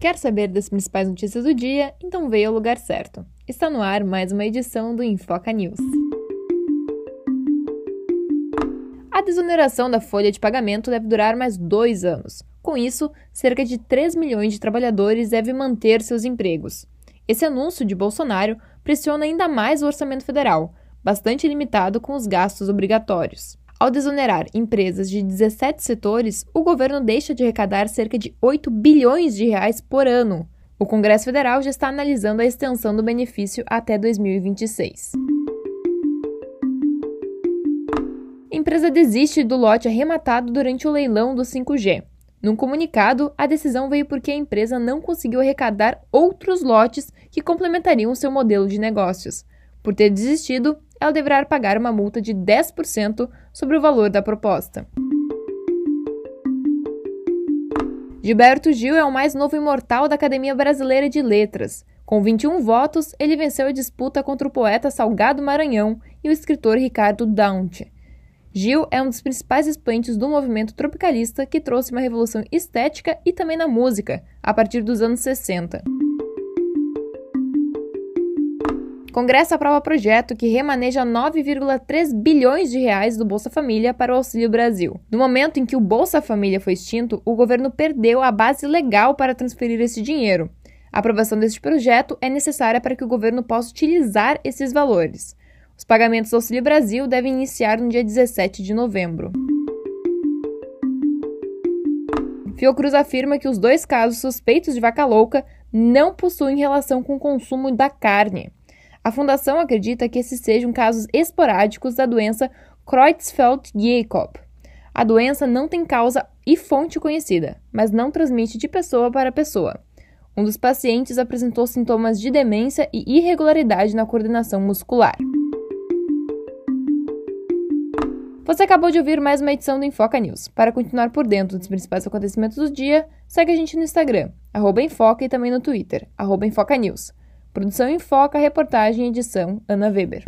Quer saber das principais notícias do dia? Então veio ao lugar certo. Está no ar mais uma edição do Infoca News. A desoneração da folha de pagamento deve durar mais dois anos. Com isso, cerca de 3 milhões de trabalhadores devem manter seus empregos. Esse anúncio de Bolsonaro pressiona ainda mais o orçamento federal, bastante limitado com os gastos obrigatórios. Ao desonerar empresas de 17 setores, o governo deixa de arrecadar cerca de 8 bilhões de reais por ano. O Congresso Federal já está analisando a extensão do benefício até 2026. A empresa desiste do lote arrematado durante o leilão do 5G. Num comunicado, a decisão veio porque a empresa não conseguiu arrecadar outros lotes que complementariam seu modelo de negócios. Por ter desistido, ela deverá pagar uma multa de 10% sobre o valor da proposta. Gilberto Gil é o mais novo imortal da Academia Brasileira de Letras. Com 21 votos, ele venceu a disputa contra o poeta Salgado Maranhão e o escritor Ricardo Daunte. Gil é um dos principais expoentes do movimento tropicalista que trouxe uma revolução estética e também na música, a partir dos anos 60. Congresso aprova projeto que remaneja 9,3 bilhões de reais do Bolsa Família para o Auxílio Brasil. No momento em que o Bolsa Família foi extinto, o governo perdeu a base legal para transferir esse dinheiro. A aprovação deste projeto é necessária para que o governo possa utilizar esses valores. Os pagamentos do Auxílio Brasil devem iniciar no dia 17 de novembro. Fiocruz afirma que os dois casos suspeitos de vaca louca não possuem relação com o consumo da carne. A fundação acredita que esses sejam casos esporádicos da doença Creutzfeldt-Jakob. A doença não tem causa e fonte conhecida, mas não transmite de pessoa para pessoa. Um dos pacientes apresentou sintomas de demência e irregularidade na coordenação muscular. Você acabou de ouvir mais uma edição do Infoca News. Para continuar por dentro dos principais acontecimentos do dia, segue a gente no Instagram, arroba Infoca e também no Twitter, arroba Infoca News. Produção em Foca, reportagem e edição Ana Weber.